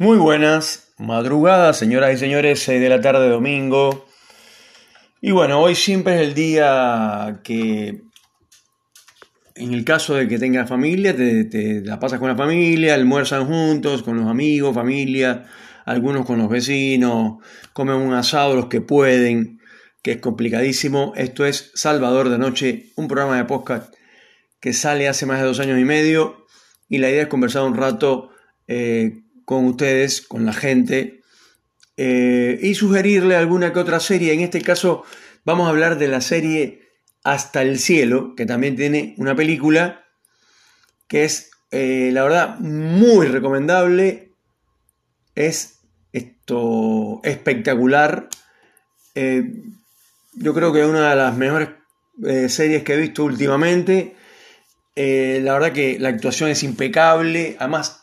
Muy buenas madrugadas, señoras y señores, 6 de la tarde domingo. Y bueno, hoy siempre es el día que, en el caso de que tengas familia, te, la pasas con la familia, almuerzan juntos, con los amigos, familia, algunos con los vecinos, comen un asado los que pueden, que es complicadísimo. Esto es Salvador de Noche, un programa de podcast que sale hace más de dos años y medio y la idea es conversar un rato eh, con ustedes, con la gente, eh, y sugerirle alguna que otra serie. En este caso vamos a hablar de la serie Hasta el Cielo, que también tiene una película que es, eh, la verdad, muy recomendable. Es esto espectacular. Eh, yo creo que es una de las mejores series que he visto últimamente. la verdad que la actuación es impecable. Además,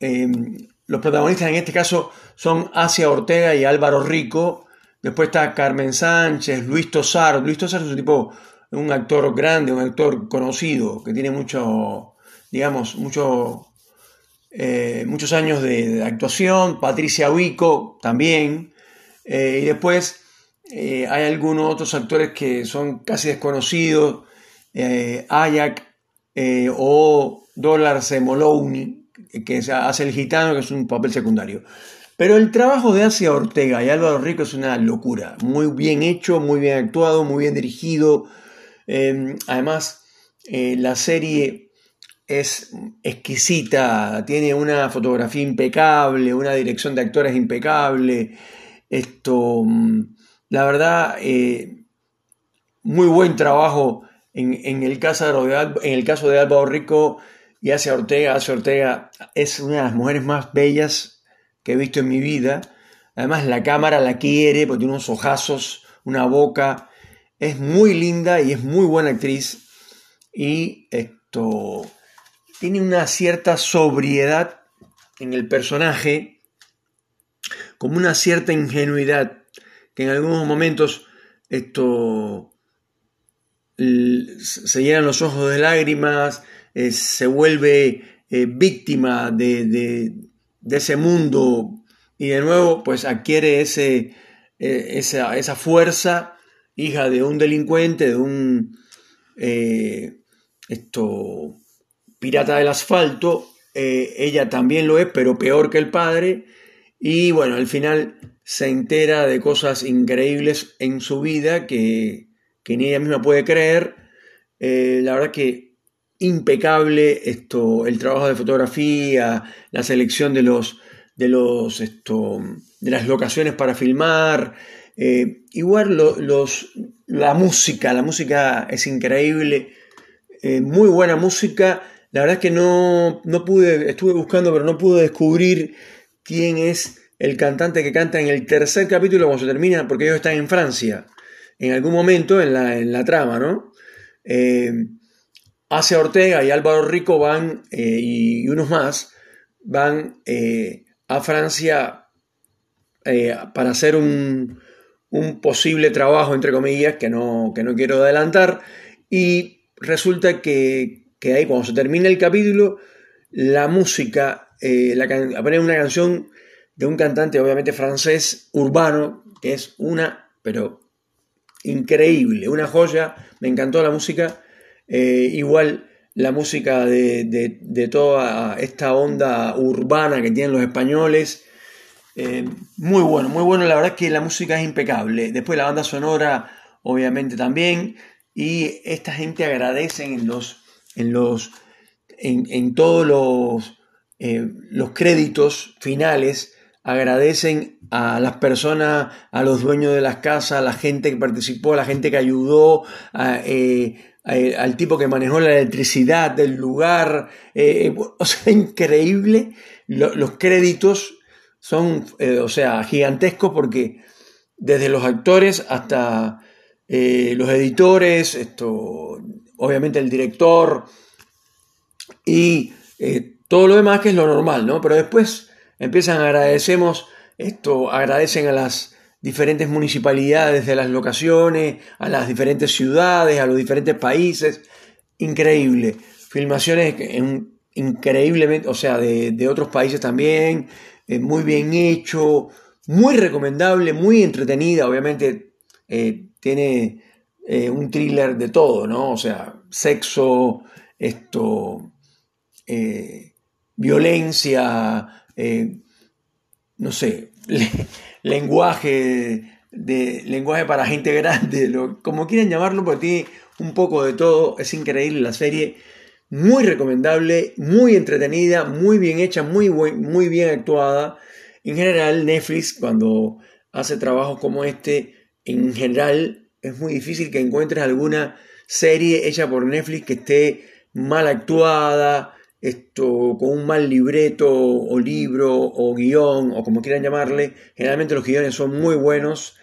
Em, los protagonistas en este caso son Asia Ortega y Álvaro Rico. Después está Carmen Sánchez, Luis Tosar. Luis Tosar es un tipo, un actor grande, un actor conocido, que tiene mucho, digamos, eh, muchos años de, actuación. Patricia Huico también. Eh, y después eh, hay algunos otros actores que son casi desconocidos. Ayak o Dollar Semolowny, que hace el gitano, que es un papel secundario. Pero el trabajo de Asia Ortega y Álvaro Rico es una locura. Muy bien hecho, muy bien actuado, muy bien dirigido. Em, además, eh, la serie es exquisita, tiene una fotografía impecable, una dirección de actores impecable. Esto, mm, la verdad, eh, muy buen trabajo en, el caso de, en el caso de Álvaro Rico y Asia Ortega, Asia Ortega es una de las mujeres más bellas que he visto en mi vida. Además la cámara la quiere porque tiene unos ojazos, una boca. Es muy linda y es muy buena actriz. Y esto tiene una cierta sobriedad en el personaje, como una cierta ingenuidad, que en algunos momentos esto se llenan los ojos de lágrimas, eh, se vuelve eh, víctima de, ese mundo y de nuevo pues adquiere eh, esa, fuerza, hija de un delincuente, de un pirata del asfalto, ella también lo es, pero peor que el padre, y bueno, al final se entera de cosas increíbles en su vida que, que ni ella misma puede creer. la verdad que impecable esto, el trabajo de fotografía, la selección de los de los esto, de las locaciones para filmar. Eh, igual los, la música, la música es increíble, eh, muy buena música. La verdad es que no, no pude, estuve buscando, pero no pude descubrir quién es el cantante que canta en el tercer capítulo cuando se termina, porque ellos están en Francia, en algún momento en la, en la trama, ¿no? Eh, Ace Ortega y Álvaro Rico van, eh, y unos más, van eh, a Francia eh, para hacer un, posible trabajo, entre comillas, que no, que no quiero adelantar. Y resulta que, que, ahí, cuando se termina el capítulo, la música, la aparece una canción de un cantante, obviamente francés, urbano, que es una, pero increíble, una joya. Me encantó la música. Eh, igual la música de, toda esta onda urbana que tienen los españoles. Eh, muy bueno, muy bueno. La verdad es que la música es impecable. Después la banda sonora, obviamente también. Y esta gente agradece en los. en los. en, todos los. Eh, los créditos finales. Agradecen a las personas, a los dueños de las casas, a la gente que participó, a la gente que ayudó, a, eh, al tipo que manejó la electricidad del lugar. Eh, eh, o sea, increíble. los créditos son, o sea, gigantescos porque desde los actores hasta los editores, esto, obviamente el director y todo lo demás que es lo normal, ¿no? Pero después empiezan agradecemos esto, agradecen a las diferentes municipalidades de las locaciones, a las diferentes ciudades, a los diferentes países. Increíble. Filmaciones en, increíblemente, o sea, de, otros países también, eh, muy bien hecho, muy recomendable, muy entretenida, obviamente eh, tiene eh, un thriller de todo, ¿no? O sea, sexo, esto, violencia, no sé, lenguaje, de, lenguaje para gente grande, como quieran llamarlo, porque tiene un poco de todo, es increíble la serie muy recomendable, muy entretenida, muy bien hecha, muy, muy bien actuada. En general, Netflix, cuando hace trabajos como este, en general es muy difícil que encuentres alguna serie hecha por Netflix que esté mal actuada, esto, con un mal libreto o libro o guion o como quieran llamarle. Generalmente los guiones son muy buenos.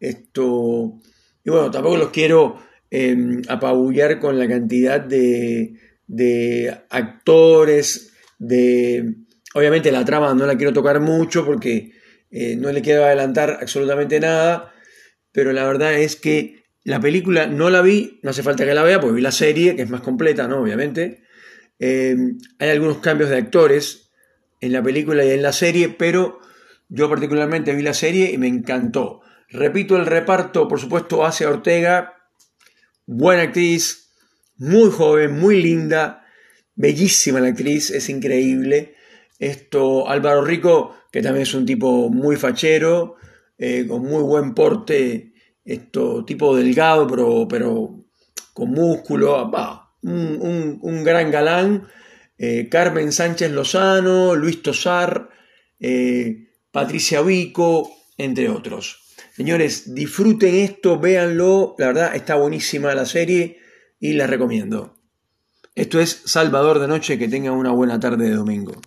Esto, y bueno, tampoco los quiero em, apabullar con la cantidad de, de actores, de... Obviamente la trama no la quiero tocar mucho porque eh, no le quiero adelantar absolutamente nada, pero la verdad es que la película no la vi, no hace falta que la vea porque vi la serie, que es más completa, ¿no? Obviamente. Eh, hay algunos cambios de actores en la película y en la serie, pero yo particularmente vi la serie y me encantó. Repito, el reparto, por supuesto, hace Ortega, buena actriz, muy joven, muy linda, bellísima la actriz, es increíble. Esto, Álvaro Rico, que también es un tipo muy fachero, eh, con muy buen porte, esto, tipo delgado, pero, pero con músculo, un, gran galán. Eh, Carmen Sánchez Lozano, Luis Tosar, eh, Patricia Vico, entre otros. Señores, disfruten esto, véanlo, la verdad está buenísima la serie y les recomiendo. Esto es Salvador de Noche, que tengan una buena tarde de domingo.